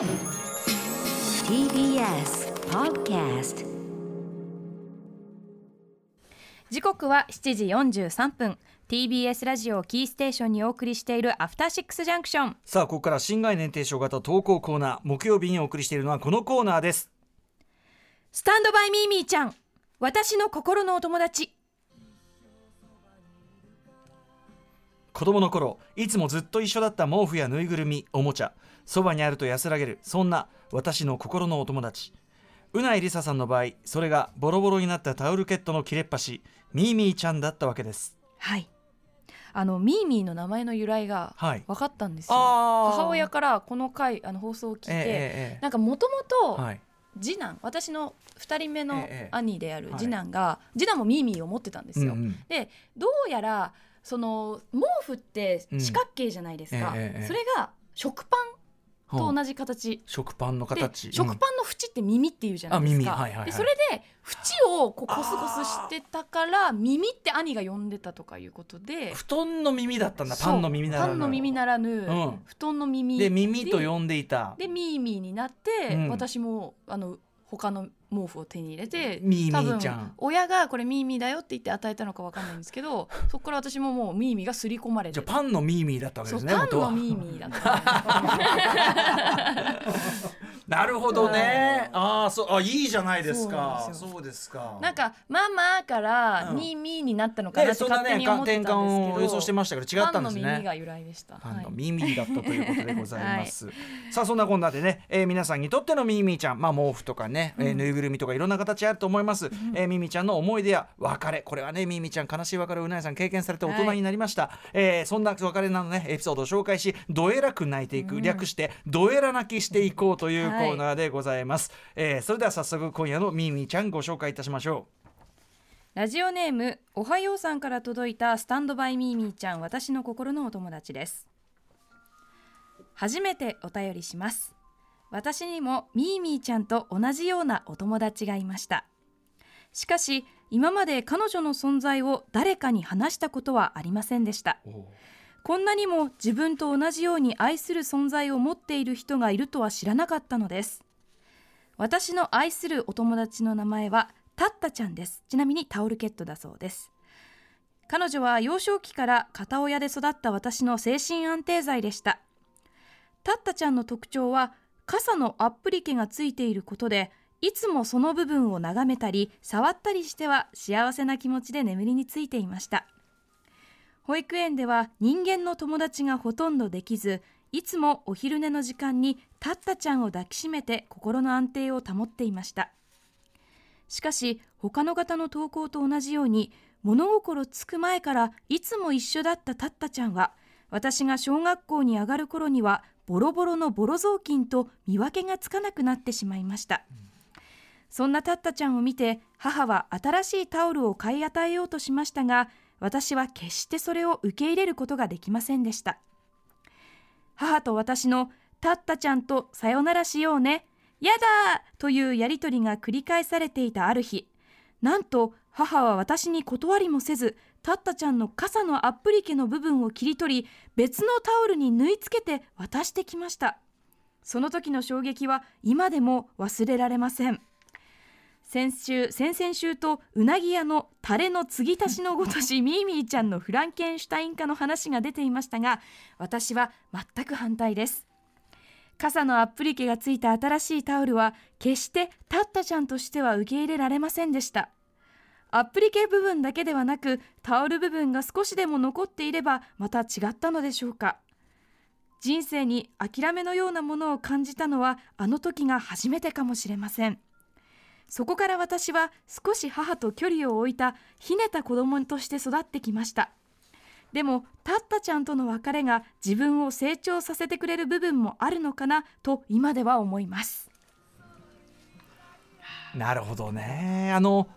TBS Podcast 時刻は7時43分。TBS ラジオキーステーションにお送りしているアフターシックスジャンクションさあここから新概念提唱型投稿コーナー木曜日にお送りしているのはこのコーナーです。スタンドバイミーミーちゃん。私の心のお友達子供の頃いつもずっと一緒だった毛布やぬいぐるみおもちゃそばにあると安らげるそんな私の心のお友達。うないりささんの場合それがボロボロになったタオルケットの切れっ端ミーミーちゃんだったわけです。はい。あのミーミーの名前の由来がはい。分かったんですよ、あー。母親からこの回あの放送を聞いて、ええええなんかもともとはい。次男私の2人目のええ。兄であるはい。次男が、次男もミーミーを持ってたんですよ、うんうん。でどうやらその毛布って四角形じゃないですか、うんええええ。それが食パンと同じ形、食パンので形食パンの縁って耳っていうじゃないですか、はいはいはい。でそれで縁をこうコスコスしてたから耳って兄が呼んでたとかいうことで。布団の耳だったんだ。パンの耳ならぬ。パンの耳ならぬ、ん。布団の耳で。耳と呼んでいた。でミーミーになって、うん。私もあの他の毛布を手に入れて多分ちゃん。親がこれミーミーだよって言って与えたのかわかんないんですけど そこから私ももうミーミーが刷り込まれて。じゃあパンのミーミーだったわけですねパンのミーミーだった なるほどね。ああ、そう、あ、いいじゃないですか。そうですか。なんかママからうんミーミーになったのかなね、ってそんなね、勝手に思って転たんですけど、換を予想してましたけど、違ったんですね。パンの耳が由来でした。パンのはいミーミーだったということでございます。さあそんなこんなでね、えー皆さんにとってのミーミーちゃん、まあ毛布とかね、えーぬいぐるみとかいろんな形あると思います。えーミーミーちゃんの思い出や別れ、これはねミーミーちゃん悲しい別れをうなえさん経験されて大人になりました。えーそんな別れなのねエピソードを紹介し、どえらく泣いていく、略してどえら泣きしていこうというコーナーでございます。えーそれでは早速今夜のミーミーちゃんご紹介いたしましょう。ラジオネームおはようさんから届いたスタンドバイミーミーちゃん私の心のお友達です。初めてお便りします。私にもミーミーちゃんと同じようなお友達がいました。しかし今まで彼女の存在を誰かに話したことはありませんでしたこんなにも自分と同じように愛する存在を持っている人がいるとは知らなかったのです。私の愛するお友達の名前はタッタちゃんです。ちなみにタオルケットだそうです。彼女は幼少期から片親で育った私の精神安定剤でした。タッタちゃんの特徴は傘のアップリケがついていることでいつもその部分を眺めたり触ったりしては幸せな気持ちで眠りについていました。保育園では人間の友達がほとんどできずいつもお昼寝の時間にタッタちゃんを抱きしめて心の安定を保っていました。しかし他の方の投稿と同じように物心つく前からいつも一緒だったタッタちゃんは私が小学校に上がる頃にはボロボロのボロ雑巾と見分けがつかなくなってしまいました、そんなタッタちゃんを見て母は新しいタオルを買い与えようとしましたが私は決してそれを受け入れることができませんでした。母と私のタッタちゃんとさよならしようね。やだというやりとりが繰り返されていたある日。なんと母は私に断りもせずタッタちゃんの傘のアップリケの部分を切り取り別のタオルに縫い付けて渡してきました。その時の衝撃は今でも忘れられません。先週先々週とうなぎ屋のタレの継ぎ足しのごとしミーミーちゃんのフランケンシュタイン化の話が出ていましたが私は全く反対です。傘のアップリケがついた新しいタオルは決してタッタちゃんとしては受け入れられませんでした。アップリケ部分だけではなくタオル部分が少しでも残っていればまた違ったのでしょうか。人生に諦めのようなものを感じたのはあの時が初めてかもしれません。そこから私は少し母と距離を置いたひねた子供として育ってきました。でもタッタちゃんとの別れが自分を成長させてくれる部分もあるのかなと今では思います。なるほどね。あの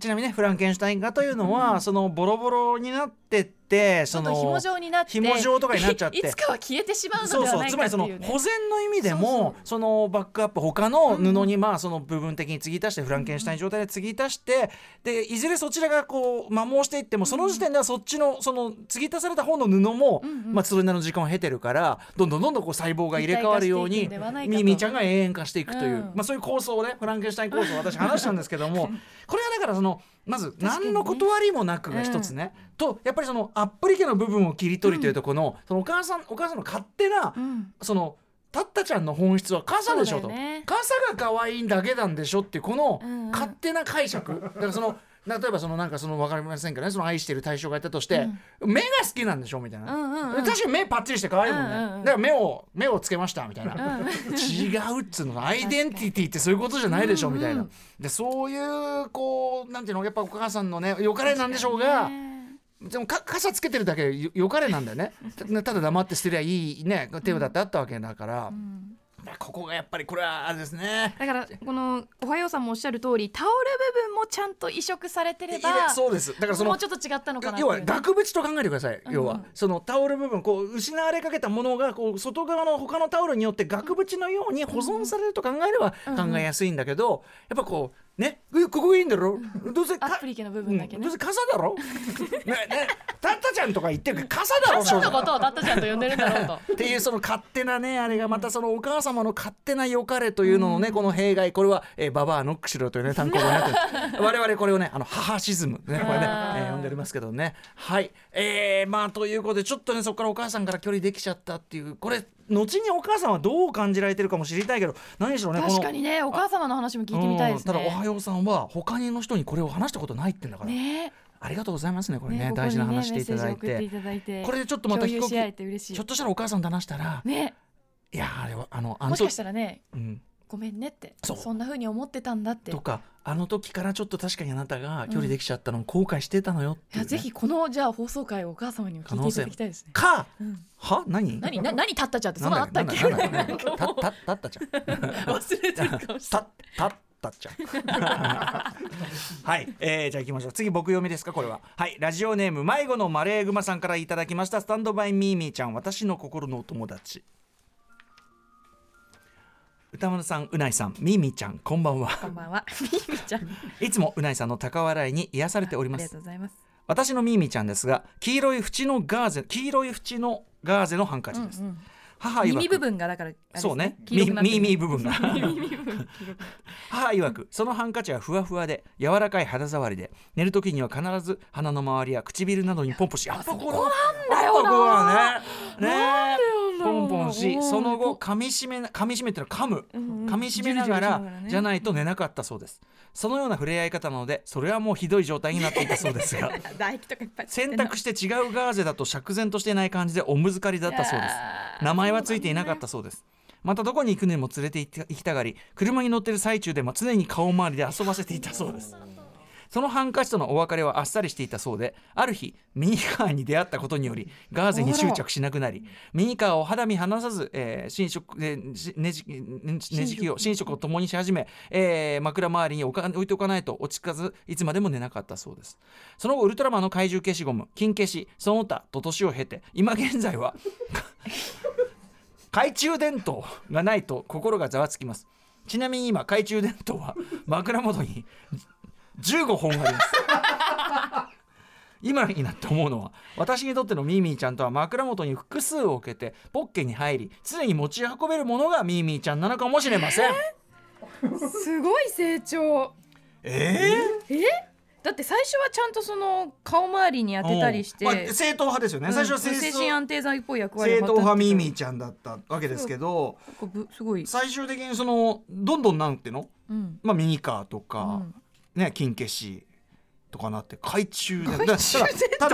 ちなみにねフランケンシュタイン画というのは、そのボロボロになっってってその紐状になって紐状とかになっちゃって。いつかは消えてしまうのそうそうではないつまりその保全の意味でもそのバックアップ他の布にまあその部分的に継ぎ足してフランケンシュタイン状態で継ぎ足してでいずれそちらがこう摩耗していってもその時点ではそっちのその継ぎ足された方の布もうんうん。まあそれなりの時間を経てるからどんどんどんどんこう細胞が入れ替わるようにミミちゃんが永遠化していくという、うん。まあそういう構想をねフランケンシュタイン構想を私話したんですけどもこれはだからそのまず何の断りもなくが一つね、とやっぱりそのアップリケの部分を切り取りというところの,、そのお母さんお母さんの勝手な、うん。そのタッタちゃんの本質は傘でしょと、ね。傘が可愛いんだけなんでしょっていうこのうんうん。勝手な解釈、だからその例えばそのなんかその分かりませんけどねその愛してる対象がいたとして、目が好きなんでしょ？みたいな、うんうんうん。確かに目パッチリして可愛いもんね、うんうんうん。だから目を目をつけましたみたいな、違うっつうの。アイデンティティってそういうことじゃないでしょ？みたいな、でそういうこうなんていうのやっぱお母さんのねよかれなんでしょうが。でもか傘つけてるだけでよよかれなんだよね。たただ黙って捨てりゃいいね手だってあったわけだから、ここがやっぱりこれはあれですね。だからこのおはようさんもおっしゃる通りタオル部分もちゃんと移植されてれいばやそうです。だからそのもうちょっと違ったのかな要は額縁と考えてください、要はうん。うんそのタオル部分こう失われかけたものがこう外側の他のタオルによって額縁のように保存されると考えれば考えやすいんだけど、やっぱこうね。えここいいんだろ？どうせかアプリケの部分だけね。うん。どうせ傘だろ？ね ね。タッタちゃんとか言ってるけど傘だろ傘のことをタッタちゃんと呼んでるんだろうと。っていうその勝手なねあれがまたそのお母様の勝手な良かれというののね、この弊害。これは、えー、ババアノックしろというね単語になってる。我々これをねあの母シズムねこれね、えー呼んでおりますけどね。はい。えー、まあということでちょっとねそこからお母さんから距離できちゃったっていうこれ後にお母さんはどう感じられてるかも知りたいけど何でしょうね確かにねお母様の話も聞いてみたいですね。うんただおはようさんは他の人にこれを話したことないってんだから、ね。ありがとうございますねこれねね大事な話していただいて。いいて。これでちょっとまた飛行機共有し合えて嬉しい。ひょっとしたらお母さんと話したらね。いやあれはあのあのもしかしたらね。うんごめんねってそんな風に思ってたんだって。とかあの時からちょっと確かにあなたが距離できちゃったのを後悔してたのよっていうね、いやぜひこのじゃあ放送回をお母様にも聞いていただきたいですね。か、うん。は何？何な何立ったちゃんってそんなあったっけ？んだなんだなんだなんだたたたったちゃん。忘れてるかもしれたたったっちゃん。はい、えー、じゃあ行きましょう。次僕読みですかこれは。はいラジオネーム迷子のマレーグマさんからいただきましたスタンドバイミーミーちゃん私の心のお友達歌丸さんうないさんミーミーちゃんこんばんは。こんばんは。みーみちゃん。いつもうないさんの高笑いに癒されておりありがますとうございます。私のミーミーちゃんですが黄色い縁のガーゼ黄色い縁のガーゼのハンカチです、うんうん。母曰く。耳部分がだからね。そうね。耳部分黄色く 母曰くそのハンカチはふわふわで柔らかい肌触りで寝る時には必ず鼻の周りや唇などにポンポンしやっぱここなんだここはね。ね。ポンポンしうんその後噛み締めな噛み締めってのは噛む。噛み締めながらじゃないと寝なかったそうです。そのような触れ合い方なのでそれはもうひどい状態になっていたそうですが 選択して違うガーゼだと釈然としていない感じでおむずかりだったそうです。名前はついていなかったそうです。またどこに行くにも連れて行って行きたがり車に乗ってる最中でも常に顔周りで遊ばせていたそうですそのハンカチとのお別れはあっさりしていたそうである日ミニカーに出会ったことによりガーゼに執着しなくなりミニカーを肌身離さず、えー寝食えーしねじねじきを寝食を共にし始め、えー枕周りに置いておかないと落ち着かずいつまでも寝なかったそうです。その後ウルトラマンの怪獣消しゴム金消しその他と年を経て今現在は懐中電灯がないと心がざわつきます。ちなみに今懐中電灯は枕元に15本あります。今になって思うのは私にとってのミーミーちゃんとは枕元に複数を置けてポッケに入り常に持ち運べるものがミーミーちゃんなのかもしれません。すごい成長ええだって最初はちゃんとその顔周りに当てたりして、まあ、正統派ですよね、最初は精神安定剤っぽい役割正統派ミーミーーちゃんだったわけですけどすごい、最終的にそのどんどんなんていうの、うん。まあ、ミニカーとか、うんね金消しとかなって懐中電灯。懐中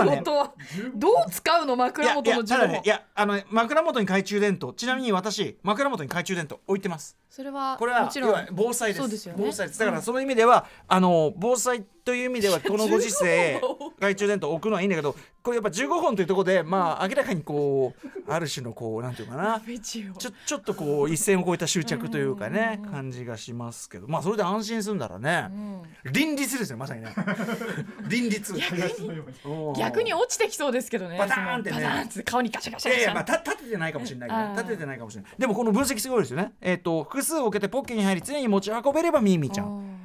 電灯とはどう使うの？い枕やいや元の情報、ただねいやあの枕元に懐中電灯。ちなみに私枕元に懐中電灯置いてます。それはこれはもちろん防災です。そうですよね。防災です。だからその意味では、あの防災という意味ではこのご時世懐中電灯置くのはいいんだけどこれやっぱ15本というところでまあ明らかにこうある種のこうなんていうかな。ちょちょっとこう一線を越えた執着というかね感じがしますけど。まあそれで安心するんだらね、倫律ですよまさにね。倫律逆に落ちてきそうですけどね。バターンってね。そのバターンって顔にガシャガシャいやいガシャ。やまあた立ててないかもしれないけど立ててないかもしれない。でもこの分析すごいですよね。えっ、と複数を受けてポッケに入り常に持ち運べればミーミーちゃん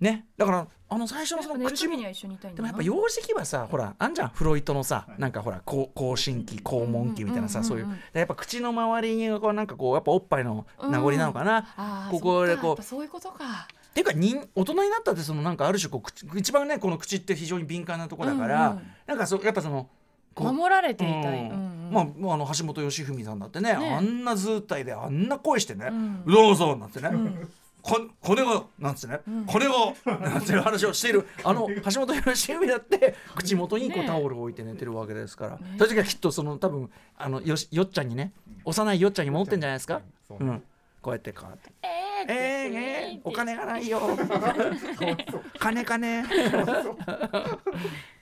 ね。だからあの最初のその口時には一緒にいたいんだな。でもやっぱ幼児期はさほらあんじゃんフロイトのさなんかほらこう口唇期肛門期みたいなさ、うんうんそういうでやっぱ口の周りにこうなんかこうやっぱおっぱいの名残なのかな、ここでこうそっかやっぱそういうことか。っていうか人大人になったってそのなんかある種こう口一番ねこの口って非常に敏感なとこだから、うんうん。なんかそうやっぱその守られていたい、うん。うんうん。まあまああの橋本良文さんだってねね。あんな図体であんな声してねん「どうぞ」なんてね「こ骨が」なんつってね「骨が」なんていう話をしている あの橋本良文だって口元にこうねタオルを置いて寝てるわけですからそういう時はきっとその多分あのよしよっちゃんにね幼いよっちゃんに持ってんじゃないですか？そううんこうやってこうやってえーえー、えー、お金がないよ。金金。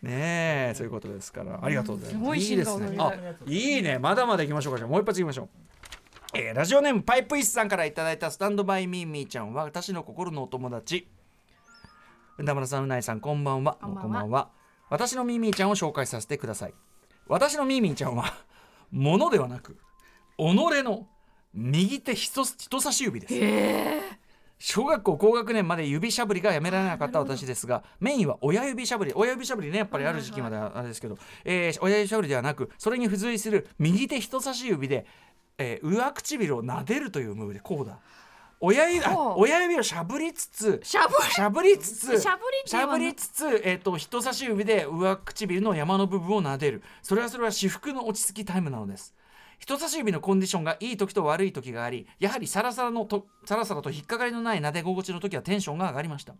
ねえ、そういうことですから、ありがとうございます。すごいいいですね。あいいね、まだまだ行きましょうか。じゃあ、もう一発行きましょう。えーラジオネームパイプイスさんからいただいたスタンドバイミーミーちゃんは私の心のお友達。田村さんうないさんこんばんは。こんばんは。私のミーミーちゃんを紹介させてください。私のミーミーちゃんは物ではなく己の右手人人差し指です。小学校高学年まで指しゃぶりがやめられなかった私ですがメインは親指しゃぶり。親指しゃぶりねやっぱりある時期まであれですけど、えー親指しゃぶりではなくそれに付随する右手人差し指で、えー上唇を撫でるというムーブでこうだ。親指親指をしゃぶりつつしゃぶしゃぶりつつしゃぶりしゃぶりつつ、えー、と人差し指で上唇の山の部分を撫でる。それはそれは至福の落ち着きタイムなのです。人差し指のコンディションがいい時と悪い時がありやはりサラサラのとサラサラと引っかかりのない撫で心地の時はテンションが上がりました。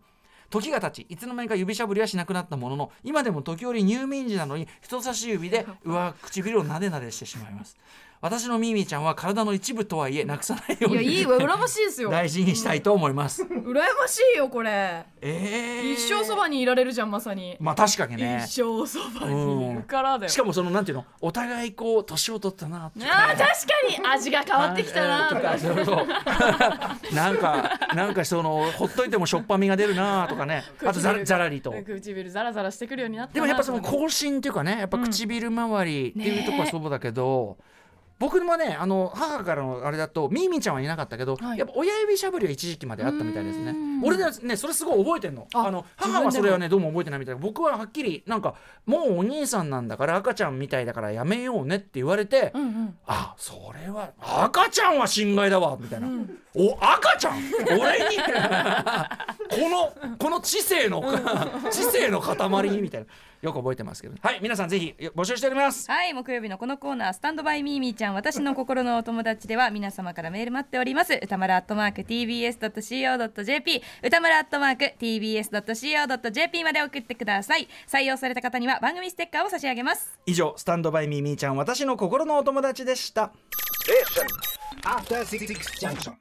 時が経ちいつの間にか指しゃぶりはしなくなったものの今でも時折入眠時なのに人差し指で上唇をなでなでしてしまいます私のミーミーちゃんは体の一部とはいえなくさないよういやいにいわ羨ましいですよ。大事にしたいと思います。羨ましいよこれ、えー、一生そばにいられるじゃんまさに、まあ確かにね。一生そばにいるからだよ。しかもそのなんていうの？お互いこう年を取ったなっていうあー確かに。味が変わってきたなとか。そうそう なんかなんかそのほっといてもしょっぱみが出るなとかね。あとざらざらりと。唇ザラザラしてくるようになったなでもやっぱそのとかね。口唇っていうかねやっぱ唇周りっていうとこはそうだけど、僕もねあの母からのあれだとミーミーちゃんはいなかったけど、はい。やっぱ親指しゃぶりは一時期まであったみたいですね。うん。俺でねそれすごい覚えてんの。ああの母はそれはねどうも覚えてないみたい。な僕ははっきりなんかもうお兄さんなんだから赤ちゃんみたいだからやめようねって言われて、うんうん。あそれは赤ちゃんは心外だわみたいな、お赤ちゃん？俺に？このこの知性の知性の塊みたいな。よく覚えてますけどはい皆さんぜひ募集しております。はい木曜日のこのコーナースタンドバイミーミーちゃん私の心のお友達では皆様からメール待っております。歌丸アットマーク tbs.co.jp 歌丸アットマーク tbs.co.jp まで送ってください。採用された方には番組ステッカーを差し上げます。以上スタンドバイミーミーちゃん私の心のお友達でした。After Six Junction.